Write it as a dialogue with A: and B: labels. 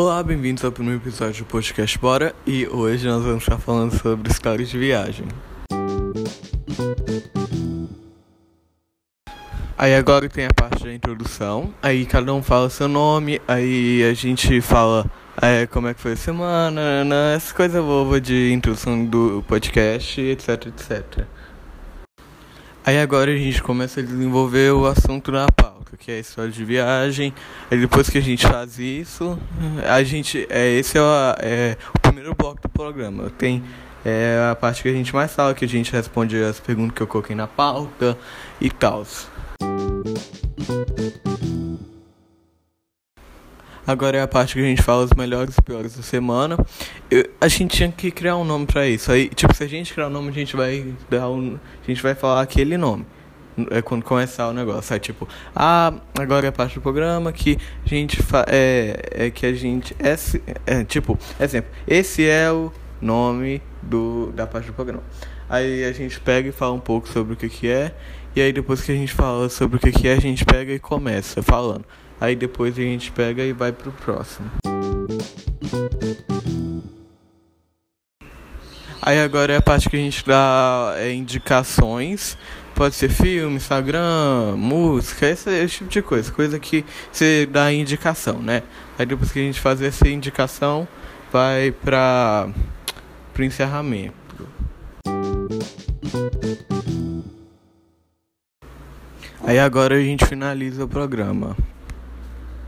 A: Olá, bem-vindos ao primeiro episódio do podcast Bora e hoje nós vamos estar falando sobre histórias de viagem. Aí agora tem a parte da introdução, aí cada um fala seu nome, aí a gente fala é, como é que foi a semana, né, essa coisa boba de introdução do podcast, etc, etc. Aí agora a gente começa a desenvolver o assunto na pauta, que é a história de viagem. Aí depois que a gente faz isso, a gente. É, esse é o, é o primeiro bloco do programa. Tem é, a parte que a gente mais fala, que a gente responde as perguntas que eu coloquei na pauta e tal. Agora é a parte que a gente fala os melhores e piores da semana. Eu, a gente tinha que criar um nome para isso. Aí, tipo, se a gente criar um nome, a gente vai dar um, a gente vai falar aquele nome. É quando começar o negócio. Aí, tipo, ah, agora é a parte do programa que a gente fa é, é que a gente esse, é, tipo, exemplo, esse é o nome do da parte do programa. Aí a gente pega e fala um pouco sobre o que que é, e aí depois que a gente fala sobre o que que é, a gente pega e começa falando. Aí depois a gente pega e vai pro próximo. Aí agora é a parte que a gente dá é, indicações. Pode ser filme, Instagram, música, esse, esse, tipo de coisa. Coisa que você dá indicação, né? Aí depois que a gente faz essa indicação, vai para o encerramento. Aí agora a gente finaliza o programa.